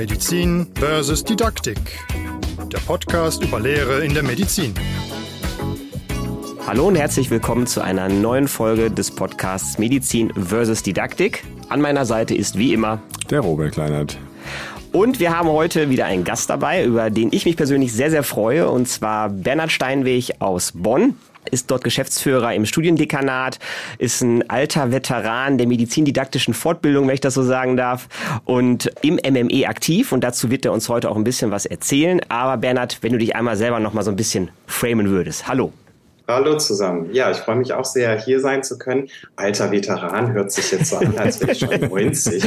Medizin versus Didaktik. Der Podcast über Lehre in der Medizin. Hallo und herzlich willkommen zu einer neuen Folge des Podcasts Medizin versus Didaktik. An meiner Seite ist wie immer der Robert Kleinert. Und wir haben heute wieder einen Gast dabei, über den ich mich persönlich sehr, sehr freue, und zwar Bernhard Steinweg aus Bonn ist dort Geschäftsführer im Studiendekanat, ist ein alter Veteran der medizindidaktischen Fortbildung, wenn ich das so sagen darf, und im MME aktiv. Und dazu wird er uns heute auch ein bisschen was erzählen. Aber Bernhard, wenn du dich einmal selber noch mal so ein bisschen framen würdest. Hallo. Hallo zusammen. Ja, ich freue mich auch sehr, hier sein zu können. Alter Veteran hört sich jetzt so an, als wäre ich schon 90.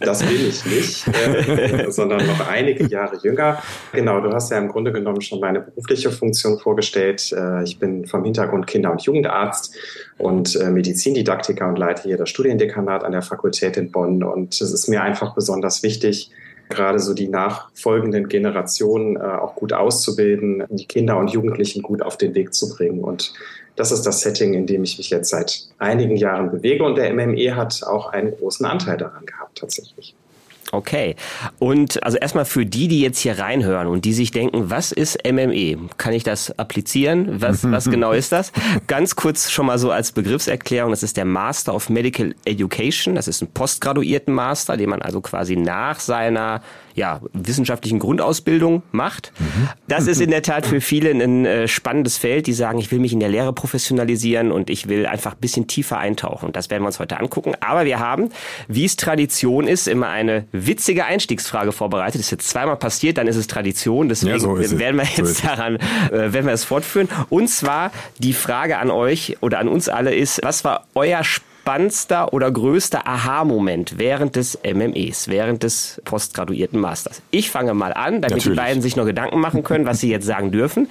Das bin ich nicht, äh, sondern noch einige Jahre jünger. Genau, du hast ja im Grunde genommen schon meine berufliche Funktion vorgestellt. Äh, ich bin vom Hintergrund Kinder- und Jugendarzt und äh, Medizindidaktiker und leite hier das Studiendekanat an der Fakultät in Bonn. Und es ist mir einfach besonders wichtig, gerade so die nachfolgenden Generationen äh, auch gut auszubilden, die Kinder und Jugendlichen gut auf den Weg zu bringen. Und das ist das Setting, in dem ich mich jetzt seit einigen Jahren bewege. Und der MME hat auch einen großen Anteil daran gehabt, tatsächlich. Okay. Und also erstmal für die, die jetzt hier reinhören und die sich denken, was ist MME? Kann ich das applizieren? Was, was genau ist das? Ganz kurz schon mal so als Begriffserklärung. Das ist der Master of Medical Education. Das ist ein postgraduierten Master, den man also quasi nach seiner ja, wissenschaftlichen Grundausbildung macht. Mhm. Das ist in der Tat für viele ein äh, spannendes Feld, die sagen, ich will mich in der Lehre professionalisieren und ich will einfach ein bisschen tiefer eintauchen. Das werden wir uns heute angucken. Aber wir haben, wie es Tradition ist, immer eine witzige Einstiegsfrage vorbereitet. Das ist jetzt zweimal passiert, dann ist es Tradition. Deswegen ja, so werden wir jetzt so daran, äh, werden wir es fortführen. Und zwar die Frage an euch oder an uns alle ist, was war euer Sp spannendster oder größter Aha-Moment während des MMEs, während des postgraduierten Masters? Ich fange mal an, damit Natürlich. die beiden sich noch Gedanken machen können, was sie jetzt sagen dürfen.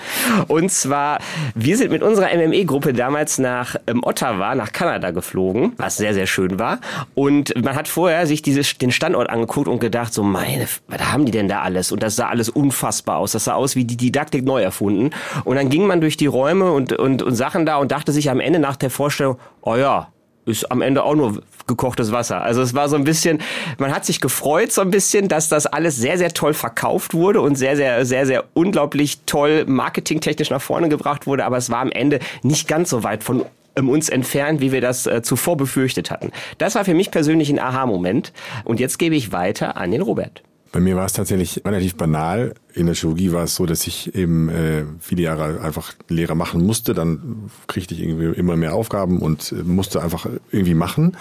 Und zwar, wir sind mit unserer MME-Gruppe damals nach ähm, Ottawa, nach Kanada geflogen, was sehr, sehr schön war. Und man hat vorher sich dieses, den Standort angeguckt und gedacht, so meine, was haben die denn da alles? Und das sah alles unfassbar aus. Das sah aus wie die Didaktik neu erfunden. Und dann ging man durch die Räume und, und, und Sachen da und dachte sich am Ende nach der Vorstellung, oh ja, ist am Ende auch nur gekochtes Wasser. Also es war so ein bisschen, man hat sich gefreut so ein bisschen, dass das alles sehr, sehr toll verkauft wurde und sehr, sehr, sehr, sehr unglaublich toll marketingtechnisch nach vorne gebracht wurde, aber es war am Ende nicht ganz so weit von ähm, uns entfernt, wie wir das äh, zuvor befürchtet hatten. Das war für mich persönlich ein Aha-Moment. Und jetzt gebe ich weiter an den Robert. Bei mir war es tatsächlich relativ banal. In der Chirurgie war es so, dass ich eben äh, viele Jahre einfach Lehre machen musste. Dann kriegte ich irgendwie immer mehr Aufgaben und äh, musste einfach irgendwie machen.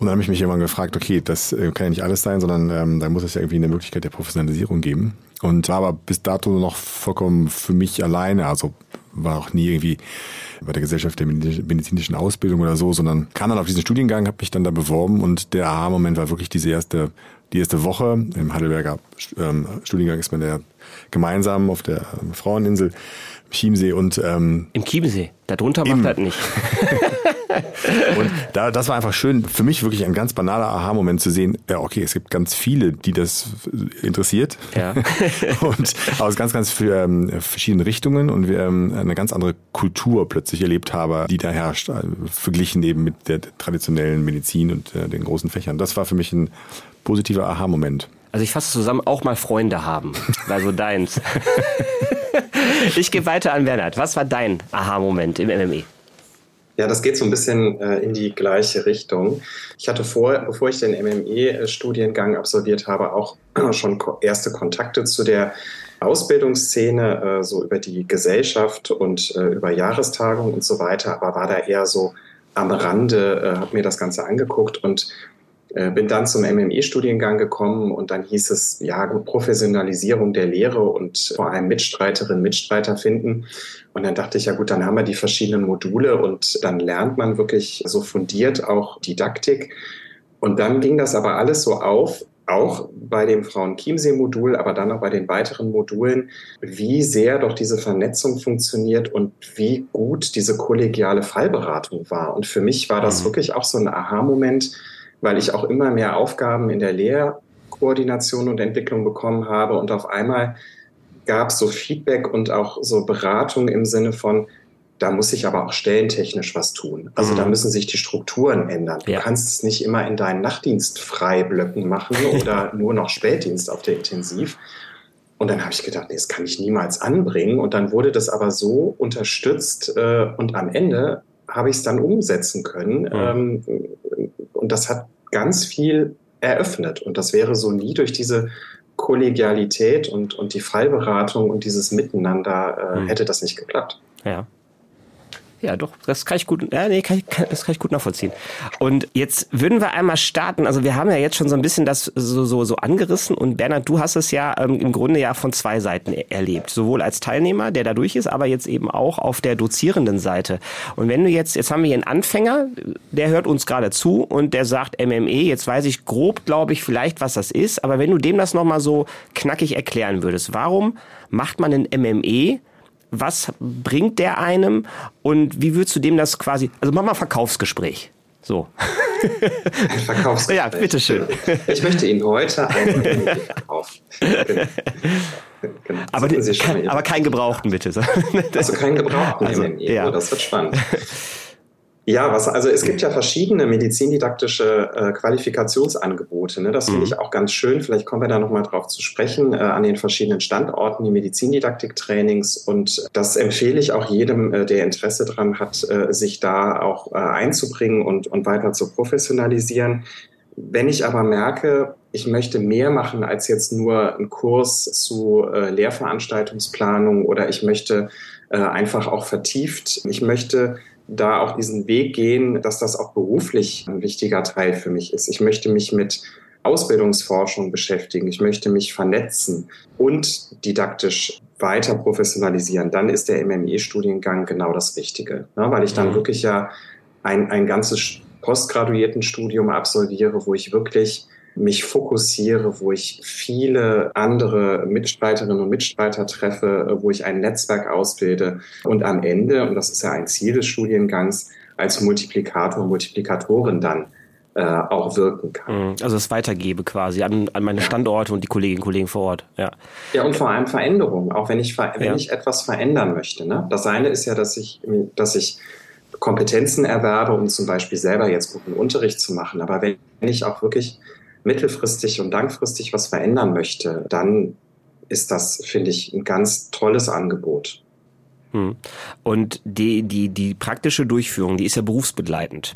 Und dann habe ich mich irgendwann gefragt, okay, das äh, kann ja nicht alles sein, sondern ähm, da muss es ja irgendwie eine Möglichkeit der Professionalisierung geben. Und war aber bis dato noch vollkommen für mich alleine. Also war auch nie irgendwie bei der Gesellschaft der medizinischen Ausbildung oder so, sondern kam dann auf diesen Studiengang, habe mich dann da beworben und der Aha-Moment war wirklich diese erste die erste Woche im Heidelberger ähm, Studiengang ist man ja gemeinsam auf der Fraueninsel Chiemsee und ähm, im Chiemsee. Darunter macht das nicht. und da, das war einfach schön, für mich wirklich ein ganz banaler Aha-Moment zu sehen, ja, okay, es gibt ganz viele, die das interessiert. Ja. und aus ganz, ganz ähm, verschiedenen Richtungen und wir ähm, eine ganz andere Kultur plötzlich erlebt haben, die da herrscht, äh, verglichen eben mit der traditionellen Medizin und äh, den großen Fächern. Das war für mich ein positiver Aha-Moment. Also ich fasse zusammen, auch mal Freunde haben. Also deins. ich gebe weiter an Bernhard. Was war dein Aha-Moment im MME? Ja, das geht so ein bisschen äh, in die gleiche Richtung. Ich hatte vor, bevor ich den MME-Studiengang absolviert habe, auch schon erste Kontakte zu der Ausbildungsszene, äh, so über die Gesellschaft und äh, über Jahrestagungen und so weiter, aber war da eher so am Rande, äh, habe mir das Ganze angeguckt und bin dann zum MME-Studiengang gekommen und dann hieß es, ja gut, Professionalisierung der Lehre und vor allem Mitstreiterinnen, Mitstreiter finden. Und dann dachte ich, ja gut, dann haben wir die verschiedenen Module und dann lernt man wirklich so fundiert auch Didaktik. Und dann ging das aber alles so auf, auch bei dem Frauen-Chiemsee-Modul, aber dann auch bei den weiteren Modulen, wie sehr doch diese Vernetzung funktioniert und wie gut diese kollegiale Fallberatung war. Und für mich war das mhm. wirklich auch so ein Aha-Moment, weil ich auch immer mehr Aufgaben in der Lehrkoordination und Entwicklung bekommen habe und auf einmal gab es so Feedback und auch so Beratung im Sinne von, da muss sich aber auch stellentechnisch was tun. Also mhm. da müssen sich die Strukturen ändern. Du ja. kannst es nicht immer in deinen Nachtdienst Freiblöcken machen oder nur noch Spätdienst auf der Intensiv. Und dann habe ich gedacht, nee, das kann ich niemals anbringen. Und dann wurde das aber so unterstützt äh, und am Ende habe ich es dann umsetzen können. Mhm. Ähm, und das hat ganz viel eröffnet. Und das wäre so nie durch diese Kollegialität und, und die Fallberatung und dieses Miteinander äh, mhm. hätte das nicht geklappt. Ja. Ja, doch, das kann ich gut, ja, nee, kann ich, das kann ich gut nachvollziehen. Und jetzt würden wir einmal starten. Also wir haben ja jetzt schon so ein bisschen das so, so, so angerissen und Bernhard, du hast es ja ähm, im Grunde ja von zwei Seiten erlebt. Sowohl als Teilnehmer, der da durch ist, aber jetzt eben auch auf der dozierenden Seite. Und wenn du jetzt, jetzt haben wir hier einen Anfänger, der hört uns gerade zu und der sagt MME, jetzt weiß ich grob, glaube ich, vielleicht, was das ist, aber wenn du dem das nochmal so knackig erklären würdest, warum macht man ein MME was bringt der einem und wie würdest du dem das quasi, also mach mal Verkaufsgespräch. So. Ein Verkaufsgespräch. Ja, bitteschön. Ich möchte Ihnen heute einen verkaufen. Genau. Aber, kein, aber keinen gebrauchten, bitte. Also keinen gebrauchten also, ja. Oh, das wird spannend. Ja, was, also es gibt ja verschiedene medizindidaktische äh, Qualifikationsangebote. Ne? Das finde mhm. ich auch ganz schön. Vielleicht kommen wir da nochmal drauf zu sprechen, äh, an den verschiedenen Standorten, die Medizindidaktik-Trainings. Und das empfehle ich auch jedem, äh, der Interesse daran hat, äh, sich da auch äh, einzubringen und, und weiter zu professionalisieren. Wenn ich aber merke, ich möchte mehr machen als jetzt nur einen Kurs zu äh, Lehrveranstaltungsplanung oder ich möchte einfach auch vertieft, ich möchte da auch diesen Weg gehen, dass das auch beruflich ein wichtiger Teil für mich ist. Ich möchte mich mit Ausbildungsforschung beschäftigen. Ich möchte mich vernetzen und didaktisch weiter professionalisieren. Dann ist der MME-Studiengang genau das Richtige, ne? weil ich dann mhm. wirklich ja ein, ein ganzes Postgraduiertenstudium absolviere, wo ich wirklich mich fokussiere, wo ich viele andere Mitstreiterinnen und Mitstreiter treffe, wo ich ein Netzwerk ausbilde und am Ende, und das ist ja ein Ziel des Studiengangs, als Multiplikator, Multiplikatorin dann äh, auch wirken kann. Mhm. Also es weitergebe quasi an, an meine Standorte und die Kolleginnen und Kollegen vor Ort. Ja, ja und vor allem Veränderungen, auch wenn ich, wenn ja. ich etwas verändern möchte. Ne? Das eine ist ja, dass ich, dass ich Kompetenzen erwerbe, um zum Beispiel selber jetzt guten Unterricht zu machen. Aber wenn ich auch wirklich mittelfristig und langfristig was verändern möchte, dann ist das, finde ich, ein ganz tolles Angebot. Hm. Und die, die, die praktische Durchführung, die ist ja berufsbegleitend.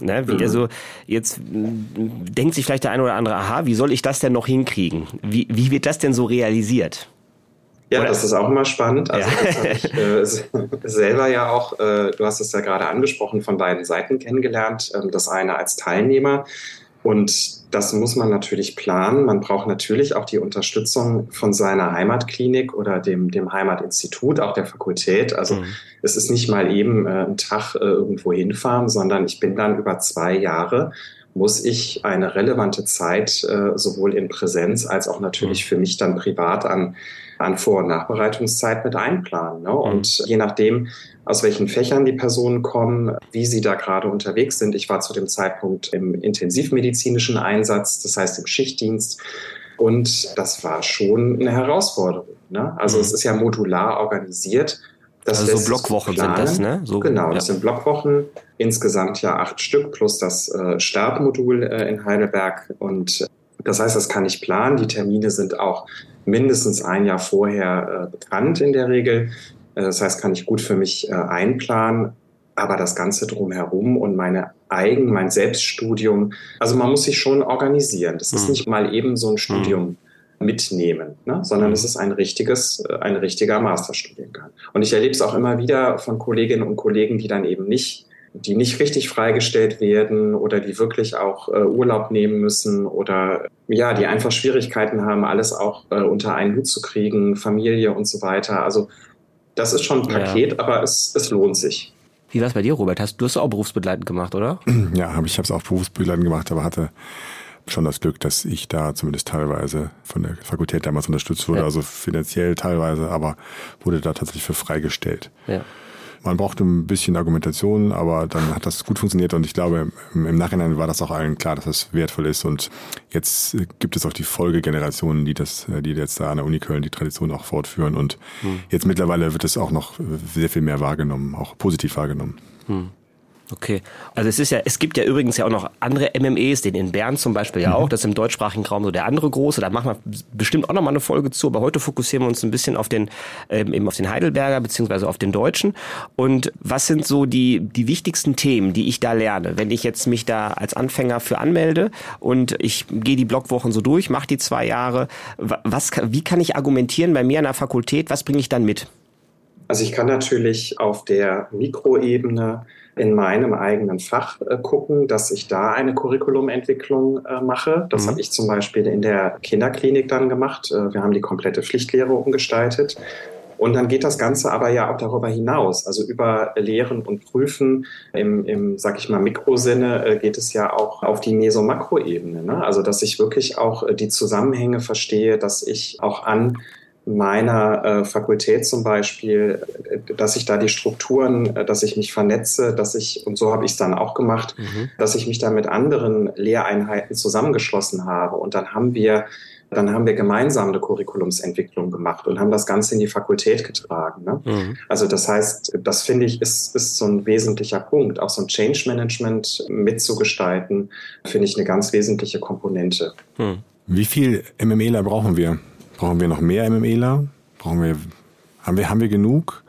Ne, wie, mhm. Also jetzt denkt sich vielleicht der eine oder andere, aha, wie soll ich das denn noch hinkriegen? Wie, wie wird das denn so realisiert? Ja, oder? das ist auch immer spannend. Also ja. ich äh, selber ja auch, äh, du hast es ja gerade angesprochen, von beiden Seiten kennengelernt. Ähm, das eine als Teilnehmer, und das muss man natürlich planen. Man braucht natürlich auch die Unterstützung von seiner Heimatklinik oder dem, dem Heimatinstitut, auch der Fakultät. Also mhm. es ist nicht mal eben äh, ein Tag äh, irgendwo hinfahren, sondern ich bin dann über zwei Jahre muss ich eine relevante Zeit äh, sowohl in Präsenz als auch natürlich mhm. für mich dann privat an, an Vor- und Nachbereitungszeit mit einplanen. Ne? Mhm. Und je nachdem, aus welchen Fächern die Personen kommen, wie sie da gerade unterwegs sind. Ich war zu dem Zeitpunkt im intensivmedizinischen Einsatz, das heißt im Schichtdienst. Und das war schon eine Herausforderung. Ne? Also mhm. es ist ja modular organisiert. Das also so Blockwochen sind das, ne? So, genau, ja. das sind Blockwochen. Insgesamt ja acht Stück plus das äh, Stabmodul äh, in Heidelberg. Und das heißt, das kann ich planen. Die Termine sind auch mindestens ein Jahr vorher äh, bekannt in der Regel. Äh, das heißt, kann ich gut für mich äh, einplanen. Aber das Ganze drumherum und meine Eigen, mein Selbststudium, also man muss sich schon organisieren. Das ist mhm. nicht mal eben so ein Studium mhm. mitnehmen, ne? sondern mhm. es ist ein richtiges, äh, ein richtiger Masterstudiengang. Und ich erlebe es auch immer wieder von Kolleginnen und Kollegen, die dann eben nicht die nicht richtig freigestellt werden oder die wirklich auch äh, Urlaub nehmen müssen oder ja, die einfach Schwierigkeiten haben, alles auch äh, unter einen Hut zu kriegen, Familie und so weiter. Also das ist schon ein Paket, ja. aber es, es lohnt sich. Wie war es bei dir, Robert? Hast du es auch berufsbegleitend gemacht, oder? Ja, hab, ich habe es auch berufsbegleitend gemacht, aber hatte schon das Glück, dass ich da zumindest teilweise von der Fakultät damals unterstützt wurde, ja. also finanziell teilweise, aber wurde da tatsächlich für freigestellt. Ja. Man brauchte ein bisschen Argumentation, aber dann hat das gut funktioniert und ich glaube, im Nachhinein war das auch allen klar, dass das wertvoll ist und jetzt gibt es auch die Folgegenerationen, die das, die jetzt da an der Uni Köln die Tradition auch fortführen und hm. jetzt mittlerweile wird es auch noch sehr viel mehr wahrgenommen, auch positiv wahrgenommen. Hm. Okay. Also es ist ja, es gibt ja übrigens ja auch noch andere MMEs, den in Bern zum Beispiel ja mhm. auch, das ist im deutschsprachigen Raum so der andere große, da machen wir bestimmt auch nochmal eine Folge zu, aber heute fokussieren wir uns ein bisschen auf den, ähm, eben auf den Heidelberger beziehungsweise auf den Deutschen. Und was sind so die, die wichtigsten Themen, die ich da lerne, wenn ich jetzt mich da als Anfänger für anmelde und ich gehe die Blockwochen so durch, mache die zwei Jahre, was, wie kann ich argumentieren bei mir an der Fakultät, was bringe ich dann mit? Also ich kann natürlich auf der Mikroebene in meinem eigenen Fach äh, gucken, dass ich da eine Curriculumentwicklung äh, mache. Das mhm. habe ich zum Beispiel in der Kinderklinik dann gemacht. Äh, wir haben die komplette Pflichtlehre umgestaltet. Und dann geht das Ganze aber ja auch darüber hinaus. Also über Lehren und Prüfen im, im sag ich mal, Mikrosinne äh, geht es ja auch auf die Meso-Makroebene. Ne? Also dass ich wirklich auch äh, die Zusammenhänge verstehe, dass ich auch an meiner äh, Fakultät zum Beispiel, äh, dass ich da die Strukturen, äh, dass ich mich vernetze, dass ich, und so habe ich es dann auch gemacht, mhm. dass ich mich da mit anderen Lehreinheiten zusammengeschlossen habe. Und dann haben wir dann haben wir gemeinsam eine Curriculumsentwicklung gemacht und haben das Ganze in die Fakultät getragen. Ne? Mhm. Also das heißt, das finde ich ist, ist so ein wesentlicher Punkt. Auch so ein Change Management mitzugestalten, finde ich eine ganz wesentliche Komponente. Mhm. Wie viel MMEler brauchen wir? Brauchen wir noch mehr MMEler? Brauchen wir, haben wir, haben wir genug?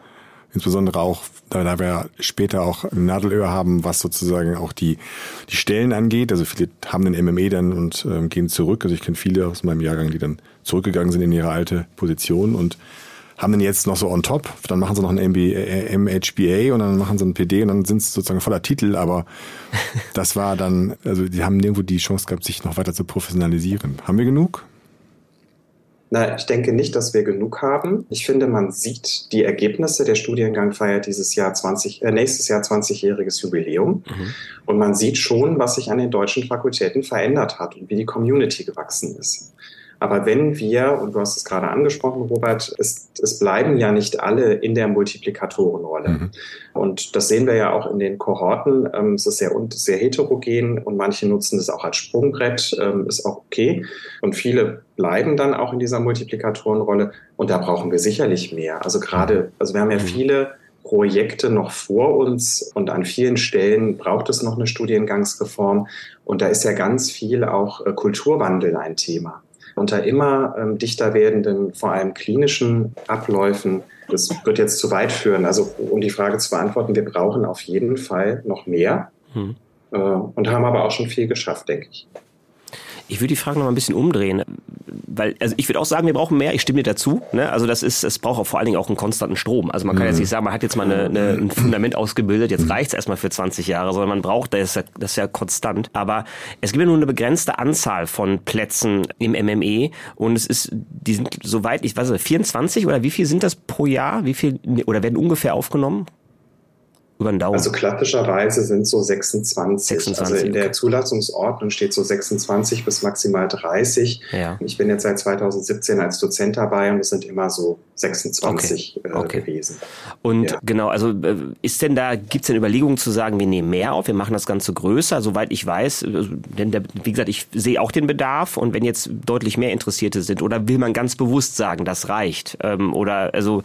Insbesondere auch, da wir später auch ein Nadelöhr haben, was sozusagen auch die, die Stellen angeht. Also viele haben den MME dann und ähm, gehen zurück. Also ich kenne viele aus meinem Jahrgang, die dann zurückgegangen sind in ihre alte Position und haben dann jetzt noch so on top, dann machen sie noch ein MBA, MHBA und dann machen sie ein PD und dann sind es sozusagen voller Titel, aber das war dann, also die haben nirgendwo die Chance gehabt, sich noch weiter zu professionalisieren. Haben wir genug? Na, ich denke nicht, dass wir genug haben. Ich finde, man sieht die Ergebnisse. Der Studiengang feiert dieses Jahr 20, äh, nächstes Jahr 20-jähriges Jubiläum. Mhm. Und man sieht schon, was sich an den deutschen Fakultäten verändert hat und wie die Community gewachsen ist. Aber wenn wir, und du hast es gerade angesprochen, Robert, es, es bleiben ja nicht alle in der Multiplikatorenrolle. Mhm. Und das sehen wir ja auch in den Kohorten. Ähm, es ist sehr, sehr heterogen und manche nutzen es auch als Sprungbrett, ähm, ist auch okay. Und viele bleiben dann auch in dieser Multiplikatorenrolle. Und da brauchen wir sicherlich mehr. Also gerade, also wir haben ja mhm. viele Projekte noch vor uns und an vielen Stellen braucht es noch eine Studiengangsreform. Und da ist ja ganz viel auch äh, Kulturwandel ein Thema unter immer ähm, dichter werdenden, vor allem klinischen Abläufen. Das wird jetzt zu weit führen. Also um die Frage zu beantworten, wir brauchen auf jeden Fall noch mehr hm. äh, und haben aber auch schon viel geschafft, denke ich. Ich würde die Frage noch mal ein bisschen umdrehen, weil also ich würde auch sagen, wir brauchen mehr. Ich stimme dir dazu. Ne? Also das ist, es braucht auch vor allen Dingen auch einen konstanten Strom. Also man kann mhm. jetzt nicht sagen, man hat jetzt mal eine, eine, ein Fundament ausgebildet, jetzt mhm. reicht's erstmal für 20 Jahre, sondern man braucht das, ist ja, das ja konstant. Aber es gibt ja nur eine begrenzte Anzahl von Plätzen im MME und es ist, die sind soweit ich weiß, 24 oder wie viel sind das pro Jahr? Wie viel oder werden ungefähr aufgenommen? Über den Daumen? Also klassischerweise sind so 26. 26 also in der Zulassungsordnung steht so 26 bis maximal 30. Ja. Ich bin jetzt seit 2017 als Dozent dabei und es sind immer so 26 okay. Äh, okay. gewesen. Und ja. genau, also äh, ist denn da, gibt es denn Überlegungen zu sagen, wir nehmen mehr auf, wir machen das Ganze größer, soweit ich weiß, äh, denn der, wie gesagt, ich sehe auch den Bedarf und wenn jetzt deutlich mehr Interessierte sind oder will man ganz bewusst sagen, das reicht? Ähm, oder also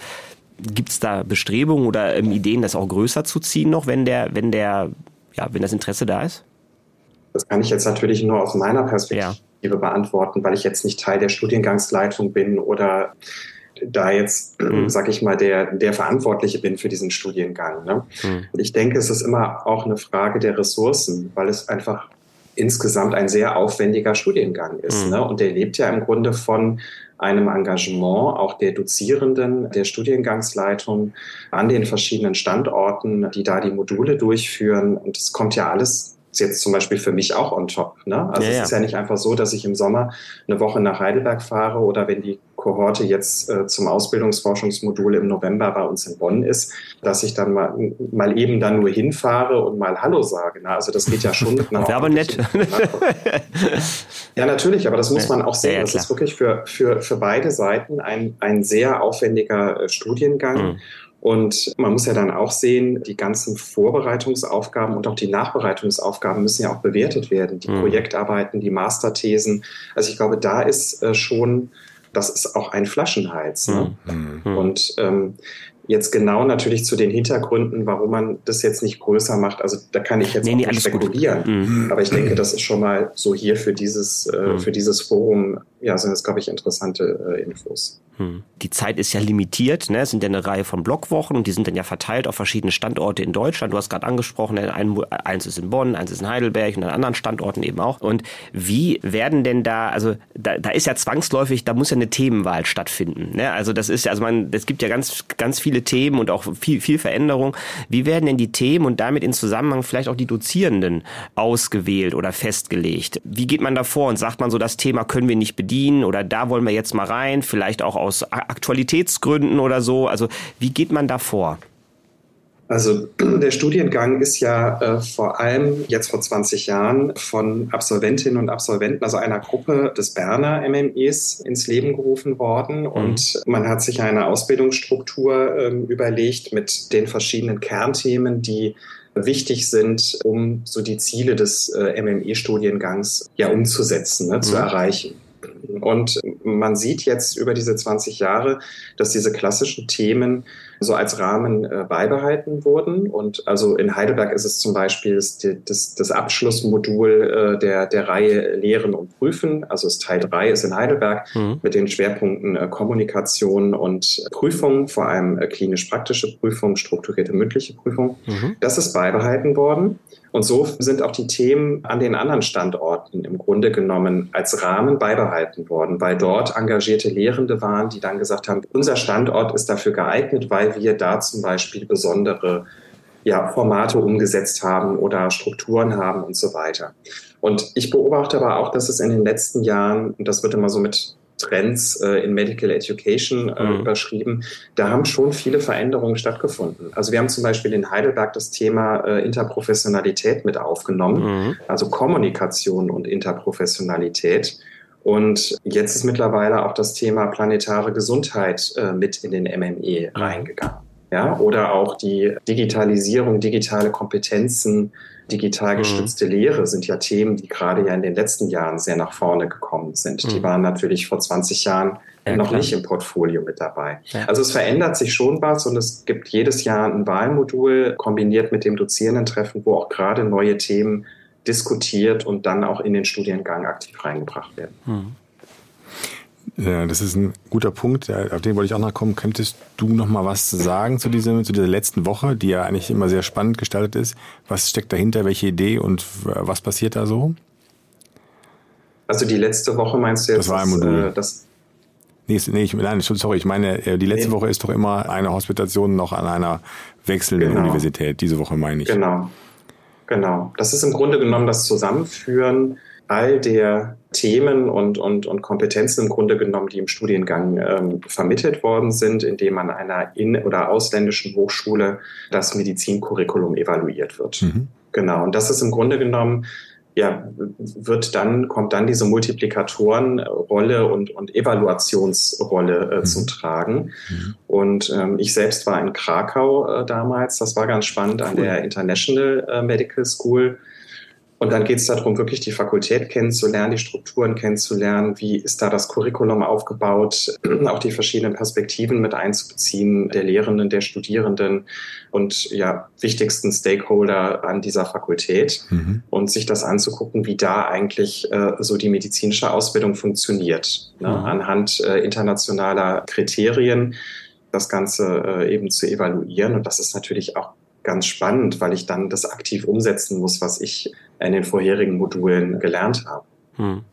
Gibt es da Bestrebungen oder ähm, Ideen, das auch größer zu ziehen noch, wenn der, wenn der, ja, wenn das Interesse da ist? Das kann ich jetzt natürlich nur aus meiner Perspektive ja. beantworten, weil ich jetzt nicht Teil der Studiengangsleitung bin oder da jetzt, mhm. sag ich mal, der, der Verantwortliche bin für diesen Studiengang. Ne? Mhm. Ich denke, es ist immer auch eine Frage der Ressourcen, weil es einfach insgesamt ein sehr aufwendiger Studiengang ist. Mhm. Ne? Und der lebt ja im Grunde von einem Engagement auch der Dozierenden, der Studiengangsleitung an den verschiedenen Standorten, die da die Module durchführen. Und es kommt ja alles jetzt zum Beispiel für mich auch on top. Ne? Also ja, ja. es ist ja nicht einfach so, dass ich im Sommer eine Woche nach Heidelberg fahre oder wenn die Kohorte jetzt äh, zum Ausbildungsforschungsmodul im November bei uns in Bonn ist, dass ich dann mal, mal eben dann nur hinfahre und mal Hallo sage. Ne? Also das geht ja schon mit einer Wäre aber nett. ja, natürlich, aber das muss man auch sehen. Ja, das ist wirklich für, für, für beide Seiten ein, ein sehr aufwendiger äh, Studiengang. Mhm. Und man muss ja dann auch sehen, die ganzen Vorbereitungsaufgaben und auch die Nachbereitungsaufgaben müssen ja auch bewertet werden. Die mhm. Projektarbeiten, die Masterthesen. Also ich glaube, da ist äh, schon, das ist auch ein Flaschenhals. Ne? Mhm. Und ähm, Jetzt genau natürlich zu den Hintergründen, warum man das jetzt nicht größer macht. Also da kann ich jetzt nee, auch nicht spekulieren. Mhm. Aber ich denke, das ist schon mal so hier für dieses, äh, mhm. für dieses Forum, ja, sind das, glaube ich, interessante äh, Infos. Die Zeit ist ja limitiert, ne? Es sind ja eine Reihe von Blockwochen und die sind dann ja verteilt auf verschiedene Standorte in Deutschland. Du hast gerade angesprochen, ein, eins ist in Bonn, eins ist in Heidelberg und an anderen Standorten eben auch. Und wie werden denn da, also da, da ist ja zwangsläufig, da muss ja eine Themenwahl stattfinden. Ne? Also das ist ja, also man, es gibt ja ganz, ganz viele Themen und auch viel, viel Veränderung. Wie werden denn die Themen und damit in Zusammenhang vielleicht auch die Dozierenden ausgewählt oder festgelegt? Wie geht man da vor und sagt man so, das Thema können wir nicht bedienen oder da wollen wir jetzt mal rein, vielleicht auch aus Aktualitätsgründen oder so? Also wie geht man da vor? Also der Studiengang ist ja äh, vor allem jetzt vor 20 Jahren von Absolventinnen und Absolventen, also einer Gruppe des Berner MMEs ins Leben gerufen worden. Mhm. Und man hat sich eine Ausbildungsstruktur äh, überlegt mit den verschiedenen Kernthemen, die wichtig sind, um so die Ziele des äh, MME-Studiengangs ja umzusetzen, ne, mhm. zu erreichen. Und man sieht jetzt über diese 20 Jahre, dass diese klassischen Themen so als Rahmen äh, beibehalten wurden. Und also in Heidelberg ist es zum Beispiel das, das, das Abschlussmodul äh, der, der Reihe Lehren und Prüfen. Also das Teil 3 ist in Heidelberg mhm. mit den Schwerpunkten äh, Kommunikation und Prüfung, vor allem äh, klinisch-praktische Prüfung, strukturierte mündliche Prüfung. Mhm. Das ist beibehalten worden. Und so sind auch die Themen an den anderen Standorten im Grunde genommen als Rahmen beibehalten worden, weil dort engagierte Lehrende waren, die dann gesagt haben, unser Standort ist dafür geeignet, weil wir da zum Beispiel besondere ja, Formate umgesetzt haben oder Strukturen haben und so weiter. Und ich beobachte aber auch, dass es in den letzten Jahren, und das wird immer so mit Trends äh, in Medical Education äh, mhm. überschrieben. Da haben schon viele Veränderungen stattgefunden. Also wir haben zum Beispiel in Heidelberg das Thema äh, Interprofessionalität mit aufgenommen, mhm. also Kommunikation und Interprofessionalität. Und jetzt ist mittlerweile auch das Thema planetare Gesundheit äh, mit in den MME mhm. reingegangen. Ja, oder auch die Digitalisierung, digitale Kompetenzen, digital mhm. gestützte mhm. Lehre sind ja Themen, die gerade ja in den letzten Jahren sehr nach vorne gekommen sind. Mhm. Die waren natürlich vor 20 Jahren ja, noch klar. nicht im Portfolio mit dabei. Ja. Also es verändert sich schon was und es gibt jedes Jahr ein Wahlmodul kombiniert mit dem Dozierendentreffen, wo auch gerade neue Themen diskutiert und dann auch in den Studiengang aktiv reingebracht werden. Mhm. Ja, das ist ein guter Punkt, auf den wollte ich auch noch kommen. Könntest du noch mal was sagen zu, diesem, zu dieser letzten Woche, die ja eigentlich immer sehr spannend gestaltet ist? Was steckt dahinter, welche Idee und was passiert da so? Also die letzte Woche meinst du jetzt? Das war ein Modul. Das, äh, das Nee, nee ich, nein, sorry, ich meine, äh, die letzte nee. Woche ist doch immer eine Hospitation noch an einer wechselnden genau. Universität. Diese Woche meine ich. Genau. Genau. Das ist im Grunde genommen das Zusammenführen all der Themen und, und, und Kompetenzen im Grunde genommen, die im Studiengang ähm, vermittelt worden sind, indem an einer in- oder ausländischen Hochschule das Medizincurriculum evaluiert wird. Mhm. Genau. Und das ist im Grunde genommen ja, wird dann, kommt dann diese Multiplikatorenrolle und, und Evaluationsrolle äh, mhm. zum Tragen. Mhm. Und ähm, ich selbst war in Krakau äh, damals, das war ganz spannend, an der International äh, Medical School und dann geht es darum, wirklich die Fakultät kennenzulernen, die Strukturen kennenzulernen, wie ist da das Curriculum aufgebaut, auch die verschiedenen Perspektiven mit einzubeziehen, der Lehrenden, der Studierenden und ja, wichtigsten Stakeholder an dieser Fakultät mhm. und sich das anzugucken, wie da eigentlich äh, so die medizinische Ausbildung funktioniert, ne? mhm. anhand äh, internationaler Kriterien das Ganze äh, eben zu evaluieren. Und das ist natürlich auch ganz spannend, weil ich dann das aktiv umsetzen muss, was ich in den vorherigen Modulen gelernt habe. Hm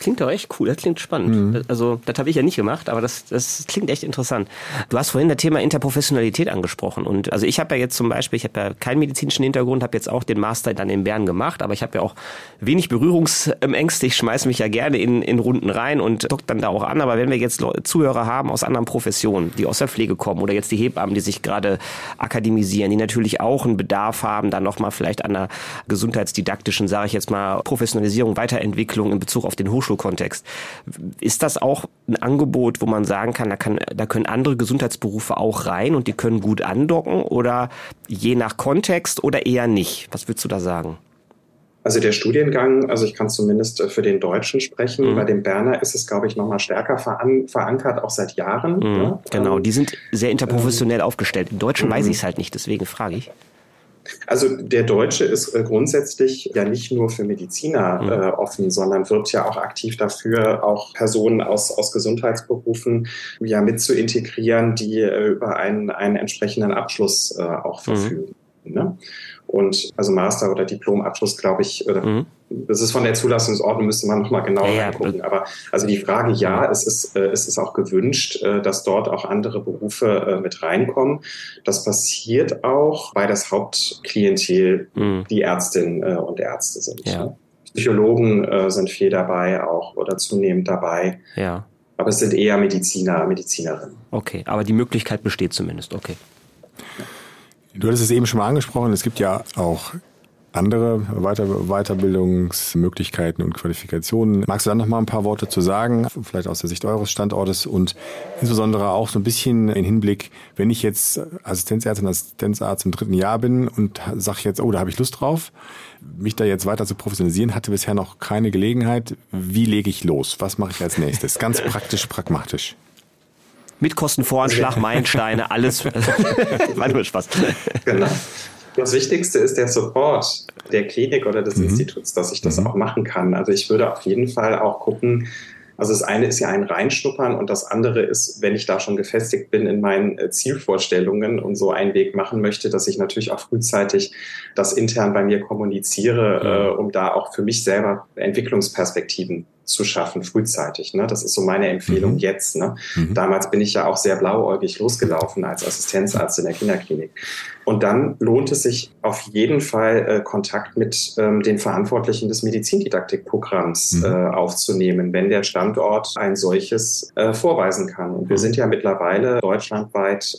klingt doch echt cool, das klingt spannend. Mhm. Also, das habe ich ja nicht gemacht, aber das, das klingt echt interessant. Du hast vorhin das Thema Interprofessionalität angesprochen. Und also ich habe ja jetzt zum Beispiel, ich habe ja keinen medizinischen Hintergrund, habe jetzt auch den Master dann in Bern gemacht, aber ich habe ja auch wenig Berührungsängste. Ich schmeiße mich ja gerne in, in Runden rein und dock dann da auch an. Aber wenn wir jetzt Zuhörer haben aus anderen Professionen, die aus der Pflege kommen oder jetzt die Hebammen, die sich gerade akademisieren, die natürlich auch einen Bedarf haben, dann nochmal vielleicht an einer gesundheitsdidaktischen, sage ich jetzt mal, Professionalisierung, Weiterentwicklung in Bezug auf den Hochschul Hochschulkontext. Ist das auch ein Angebot, wo man sagen kann, da, kann, da können andere Gesundheitsberufe auch rein und die können gut andocken oder je nach Kontext oder eher nicht? Was würdest du da sagen? Also der Studiengang, also ich kann zumindest äh, für den Deutschen sprechen. Mhm. Bei dem Berner ist es, glaube ich, nochmal stärker veran verankert, auch seit Jahren. Mhm. Ja. Genau, ähm, die sind sehr interprofessionell ähm, aufgestellt. Im Deutschen mhm. weiß ich es halt nicht, deswegen frage ich. Also der Deutsche ist äh, grundsätzlich ja nicht nur für Mediziner mhm. äh, offen, sondern wirbt ja auch aktiv dafür, auch Personen aus, aus Gesundheitsberufen ja mit zu integrieren, die äh, über einen, einen entsprechenden Abschluss äh, auch mhm. verfügen. Ne? Und also Master- oder Diplomabschluss, glaube ich, oder mhm. das ist von der Zulassungsordnung, müsste man nochmal genauer ja, reingucken. Aber also die Frage, ja, es ist, äh, es ist auch gewünscht, äh, dass dort auch andere Berufe äh, mit reinkommen. Das passiert auch, weil das Hauptklientel mhm. die Ärztinnen äh, und Ärzte sind. Ja. Ne? Psychologen äh, sind viel dabei auch oder zunehmend dabei. Ja. Aber es sind eher Mediziner, Medizinerinnen. Okay, aber die Möglichkeit besteht zumindest, okay. Du hattest es eben schon mal angesprochen, es gibt ja auch andere Weiter Weiterbildungsmöglichkeiten und Qualifikationen. Magst du dann noch mal ein paar Worte zu sagen, vielleicht aus der Sicht eures Standortes und insbesondere auch so ein bisschen in Hinblick, wenn ich jetzt Assistenzärztin, Assistenzarzt im dritten Jahr bin und sage jetzt, oh, da habe ich Lust drauf, mich da jetzt weiter zu professionalisieren, hatte bisher noch keine Gelegenheit. Wie lege ich los? Was mache ich als nächstes? Ganz praktisch, pragmatisch mit Kostenvoranschlag, Meilensteine, alles. War nur Spaß. Genau. Das Wichtigste ist der Support der Klinik oder des mhm. Instituts, dass ich das mhm. auch machen kann. Also ich würde auf jeden Fall auch gucken, also das eine ist ja ein Reinschnuppern und das andere ist, wenn ich da schon gefestigt bin in meinen äh, Zielvorstellungen und so einen Weg machen möchte, dass ich natürlich auch frühzeitig das intern bei mir kommuniziere, mhm. äh, um da auch für mich selber Entwicklungsperspektiven zu schaffen, frühzeitig. Ne? Das ist so meine Empfehlung mhm. jetzt. Ne? Mhm. Damals bin ich ja auch sehr blauäugig losgelaufen als Assistenzarzt in der Kinderklinik. Und dann lohnt es sich auf jeden Fall, äh, Kontakt mit ähm, den Verantwortlichen des Medizindidaktikprogramms mhm. äh, aufzunehmen, wenn der Standort ein solches äh, vorweisen kann. Und wir mhm. sind ja mittlerweile deutschlandweit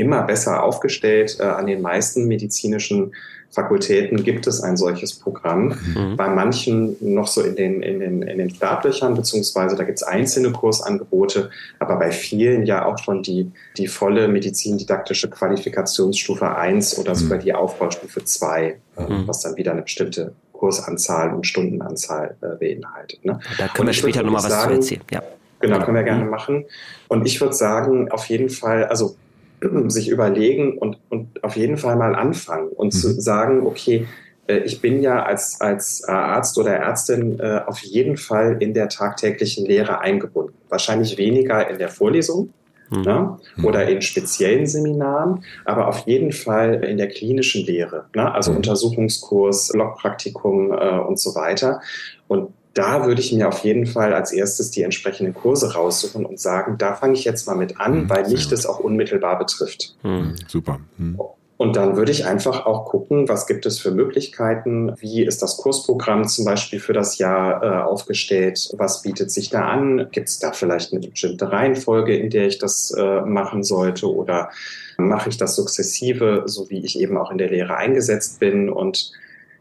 immer besser aufgestellt äh, an den meisten medizinischen Fakultäten gibt es ein solches Programm. Mhm. Bei manchen noch so in den, in den, in den Startlöchern, beziehungsweise da gibt es einzelne Kursangebote, aber bei vielen ja auch schon die, die volle medizindidaktische Qualifikationsstufe 1 oder sogar mhm. die Aufbaustufe 2, äh, mhm. was dann wieder eine bestimmte Kursanzahl und Stundenanzahl äh, beinhaltet. Ne? Da können wir später nochmal was sagen, zu erzählen. Ja. Genau, können wir gerne mhm. machen. Und ich würde sagen, auf jeden Fall, also sich überlegen und, und auf jeden Fall mal anfangen und mhm. zu sagen, okay, äh, ich bin ja als, als Arzt oder Ärztin äh, auf jeden Fall in der tagtäglichen Lehre eingebunden. Wahrscheinlich weniger in der Vorlesung, mhm. Ne? Mhm. oder in speziellen Seminaren, aber auf jeden Fall in der klinischen Lehre, ne? also mhm. Untersuchungskurs, Logpraktikum äh, und so weiter. Und da würde ich mir auf jeden Fall als erstes die entsprechenden Kurse raussuchen und sagen, da fange ich jetzt mal mit an, mhm, weil mich das auch unmittelbar betrifft. Mhm, super. Mhm. Und dann würde ich einfach auch gucken, was gibt es für Möglichkeiten, wie ist das Kursprogramm zum Beispiel für das Jahr äh, aufgestellt, was bietet sich da an, gibt es da vielleicht eine bestimmte Reihenfolge, in der ich das äh, machen sollte? Oder mache ich das sukzessive, so wie ich eben auch in der Lehre eingesetzt bin? Und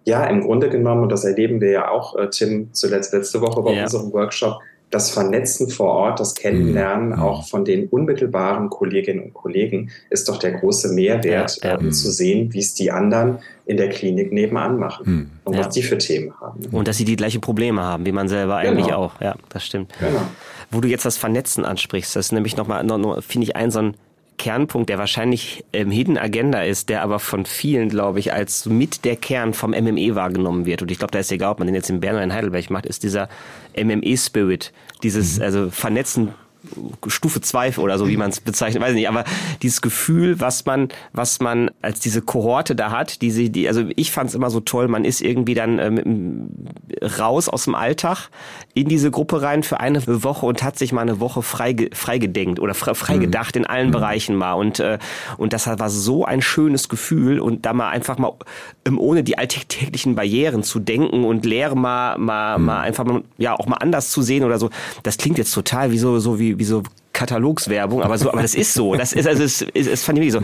ja, im Grunde genommen, und das erleben wir ja auch, äh, Tim, zuletzt letzte Woche bei ja. unserem Workshop, das Vernetzen vor Ort, das Kennenlernen mhm. auch von den unmittelbaren Kolleginnen und Kollegen ist doch der große Mehrwert, ja, ja. Ähm, zu sehen, wie es die anderen in der Klinik nebenan machen mhm. und was die für Themen haben. Und dass sie die gleichen Probleme haben, wie man selber eigentlich genau. auch. Ja, das stimmt. Genau. Wo du jetzt das Vernetzen ansprichst, das ist nämlich nochmal, noch, finde ich, ein so ein Kernpunkt, der wahrscheinlich ähm, Hidden Agenda ist, der aber von vielen, glaube ich, als mit der Kern vom MME wahrgenommen wird. Und ich glaube, da ist egal, ob man den jetzt in Bern oder in Heidelberg macht, ist dieser MME-Spirit, dieses mhm. also Vernetzen Stufe 2 oder so, wie man es bezeichnet, weiß ich nicht, aber dieses Gefühl, was man, was man als diese Kohorte da hat, diese, die, also ich fand es immer so toll, man ist irgendwie dann ähm, raus aus dem Alltag in diese Gruppe rein für eine Woche und hat sich mal eine Woche frei, frei gedenkt oder frei, frei mhm. gedacht in allen mhm. Bereichen mal und, äh, und das war so ein schönes Gefühl und da mal einfach mal, ähm, ohne die alltäglichen Barrieren zu denken und Lehre mal, mal, mhm. mal einfach mal, ja, auch mal anders zu sehen oder so, das klingt jetzt total wie so, so wie wie, so Katalogswerbung, aber so, aber das ist so. Das ist, also es, es, es fand ich so.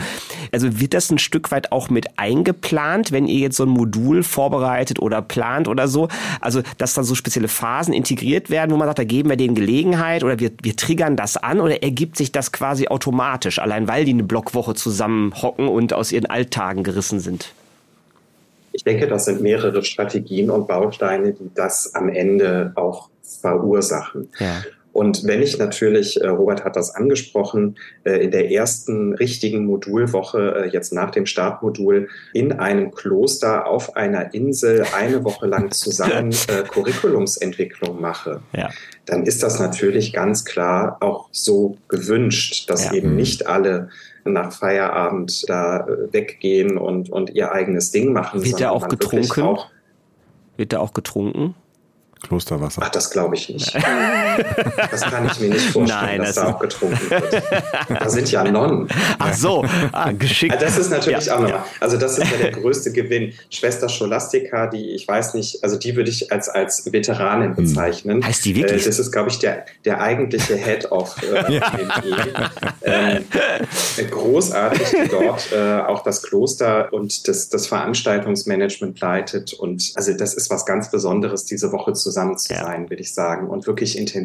Also wird das ein Stück weit auch mit eingeplant, wenn ihr jetzt so ein Modul vorbereitet oder plant oder so? Also, dass dann so spezielle Phasen integriert werden, wo man sagt, da geben wir denen Gelegenheit oder wir, wir triggern das an oder ergibt sich das quasi automatisch, allein weil die eine Blockwoche zusammen hocken und aus ihren Alltagen gerissen sind? Ich denke, das sind mehrere Strategien und Bausteine, die das am Ende auch verursachen. Ja. Und wenn ich natürlich, äh, Robert hat das angesprochen, äh, in der ersten richtigen Modulwoche, äh, jetzt nach dem Startmodul, in einem Kloster auf einer Insel eine Woche lang zusammen Curriculumsentwicklung mache, ja. dann ist das natürlich ganz klar auch so gewünscht, dass ja. eben nicht alle nach Feierabend da weggehen und, und ihr eigenes Ding machen. Wird da auch getrunken? Auch Wird da auch getrunken? Klosterwasser. Ach, das glaube ich nicht. das kann ich mir nicht vorstellen, Nein, dass das da auch getrunken wird. Da sind ja Nonnen. Ach so, ah, geschickt. Das ist natürlich ja, auch nochmal. Also das ist ja der größte Gewinn. Schwester Scholastika, die, ich weiß nicht, also die würde ich als, als Veteranin hm. bezeichnen. Heißt die wirklich? Äh, das ist, glaube ich, der, der eigentliche Head of äh, ja. ähm, Großartig, die dort äh, auch das Kloster und das, das Veranstaltungsmanagement leitet. Und also das ist was ganz Besonderes, diese Woche zu zusammen zu ja. sein, würde ich sagen. Und wirklich intensiv.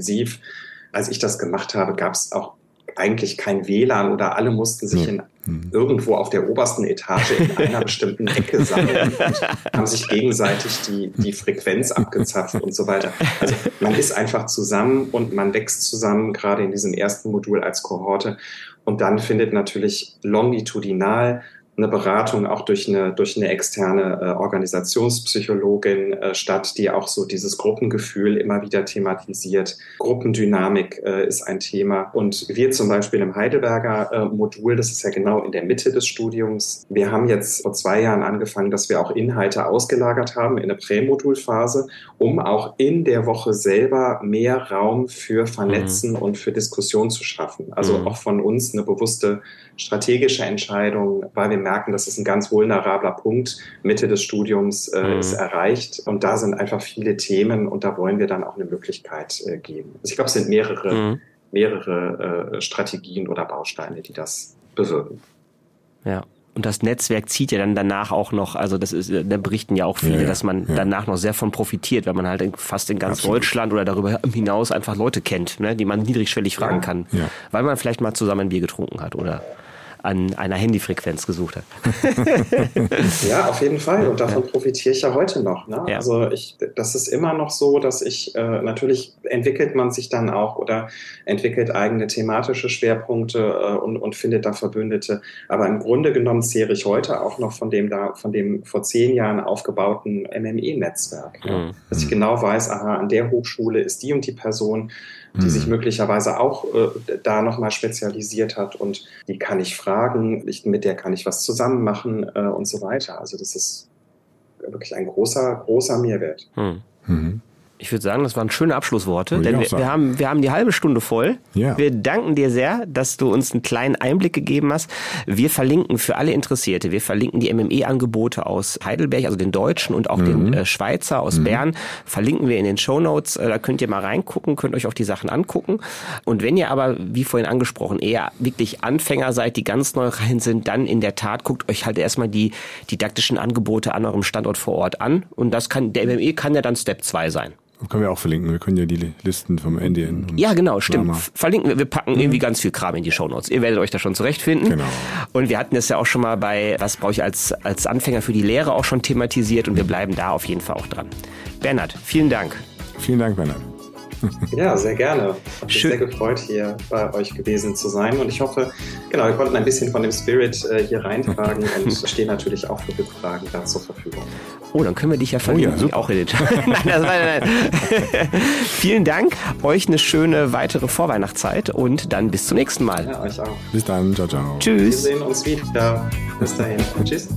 Als ich das gemacht habe, gab es auch eigentlich kein WLAN oder alle mussten sich in, mhm. irgendwo auf der obersten Etage in einer bestimmten Ecke sammeln und haben sich gegenseitig die, die Frequenz abgezapft und so weiter. Also man ist einfach zusammen und man wächst zusammen, gerade in diesem ersten Modul als Kohorte. Und dann findet natürlich longitudinal eine Beratung auch durch eine, durch eine externe äh, Organisationspsychologin äh, statt, die auch so dieses Gruppengefühl immer wieder thematisiert. Gruppendynamik äh, ist ein Thema. Und wir zum Beispiel im Heidelberger äh, Modul, das ist ja genau in der Mitte des Studiums, wir haben jetzt vor zwei Jahren angefangen, dass wir auch Inhalte ausgelagert haben in eine Prämodulphase, um auch in der Woche selber mehr Raum für Vernetzen mhm. und für Diskussion zu schaffen. Also mhm. auch von uns eine bewusste strategische Entscheidung, weil wir merken, das ist ein ganz vulnerabler Punkt. Mitte des Studiums äh, mhm. ist erreicht und da sind einfach viele Themen und da wollen wir dann auch eine Möglichkeit äh, geben. Also ich glaube, es sind mehrere, mhm. mehrere äh, Strategien oder Bausteine, die das bewirken. Ja. Und das Netzwerk zieht ja dann danach auch noch, also das ist, da berichten ja auch viele, ja, dass man ja. danach noch sehr von profitiert, weil man halt fast in ganz Absolut. Deutschland oder darüber hinaus einfach Leute kennt, ne, die man niedrigschwellig fragen ja. kann, weil man vielleicht mal zusammen ein Bier getrunken hat oder an einer Handyfrequenz gesucht hat. ja, auf jeden Fall. Und davon profitiere ich ja heute noch. Ne? Ja. Also ich, das ist immer noch so, dass ich, äh, natürlich entwickelt man sich dann auch oder entwickelt eigene thematische Schwerpunkte äh, und, und findet da Verbündete. Aber im Grunde genommen zehre ich heute auch noch von dem da, von dem vor zehn Jahren aufgebauten MME-Netzwerk. Mhm. Ja? Dass ich genau weiß, aha, an der Hochschule ist die und die Person, die mhm. sich möglicherweise auch äh, da nochmal spezialisiert hat und die kann ich fragen, ich, mit der kann ich was zusammen machen äh, und so weiter. Also das ist wirklich ein großer, großer Mehrwert. Mhm. Ich würde sagen, das waren schöne Abschlussworte, denn wir, wir, haben, wir haben die halbe Stunde voll. Ja. Wir danken dir sehr, dass du uns einen kleinen Einblick gegeben hast. Wir verlinken für alle Interessierte, wir verlinken die MME-Angebote aus Heidelberg, also den deutschen und auch mhm. den äh, Schweizer aus mhm. Bern, verlinken wir in den Show Notes. Äh, da könnt ihr mal reingucken, könnt euch auch die Sachen angucken. Und wenn ihr aber, wie vorhin angesprochen, eher wirklich Anfänger seid, die ganz neu rein sind, dann in der Tat guckt euch halt erstmal die didaktischen Angebote an eurem Standort vor Ort an. Und das kann, der MME kann ja dann Step 2 sein. Können wir auch verlinken. Wir können ja die Listen vom NDN. Ja, genau, stimmt. Lama. Verlinken wir. Wir packen mhm. irgendwie ganz viel Kram in die Shownotes. Ihr werdet euch da schon zurechtfinden. Genau. Und wir hatten das ja auch schon mal bei, was brauche ich als, als Anfänger für die Lehre auch schon thematisiert und wir bleiben da auf jeden Fall auch dran. Bernhard, vielen Dank. Vielen Dank, Bernhard. Ja, sehr gerne. Hat mich Schön. sehr gefreut, hier bei euch gewesen zu sein. Und ich hoffe, genau, wir konnten ein bisschen von dem Spirit äh, hier reintragen und stehen natürlich auch für Rückfragen da zur Verfügung. Oh, dann können wir dich ja verlinken. Oh ja, auch in den nein, das war, nein. Vielen Dank. Euch eine schöne weitere Vorweihnachtszeit und dann bis zum nächsten Mal. Ja, euch auch. Bis dann. Ciao, ciao. Tschüss. Wir sehen uns wieder. Bis dahin. Tschüss.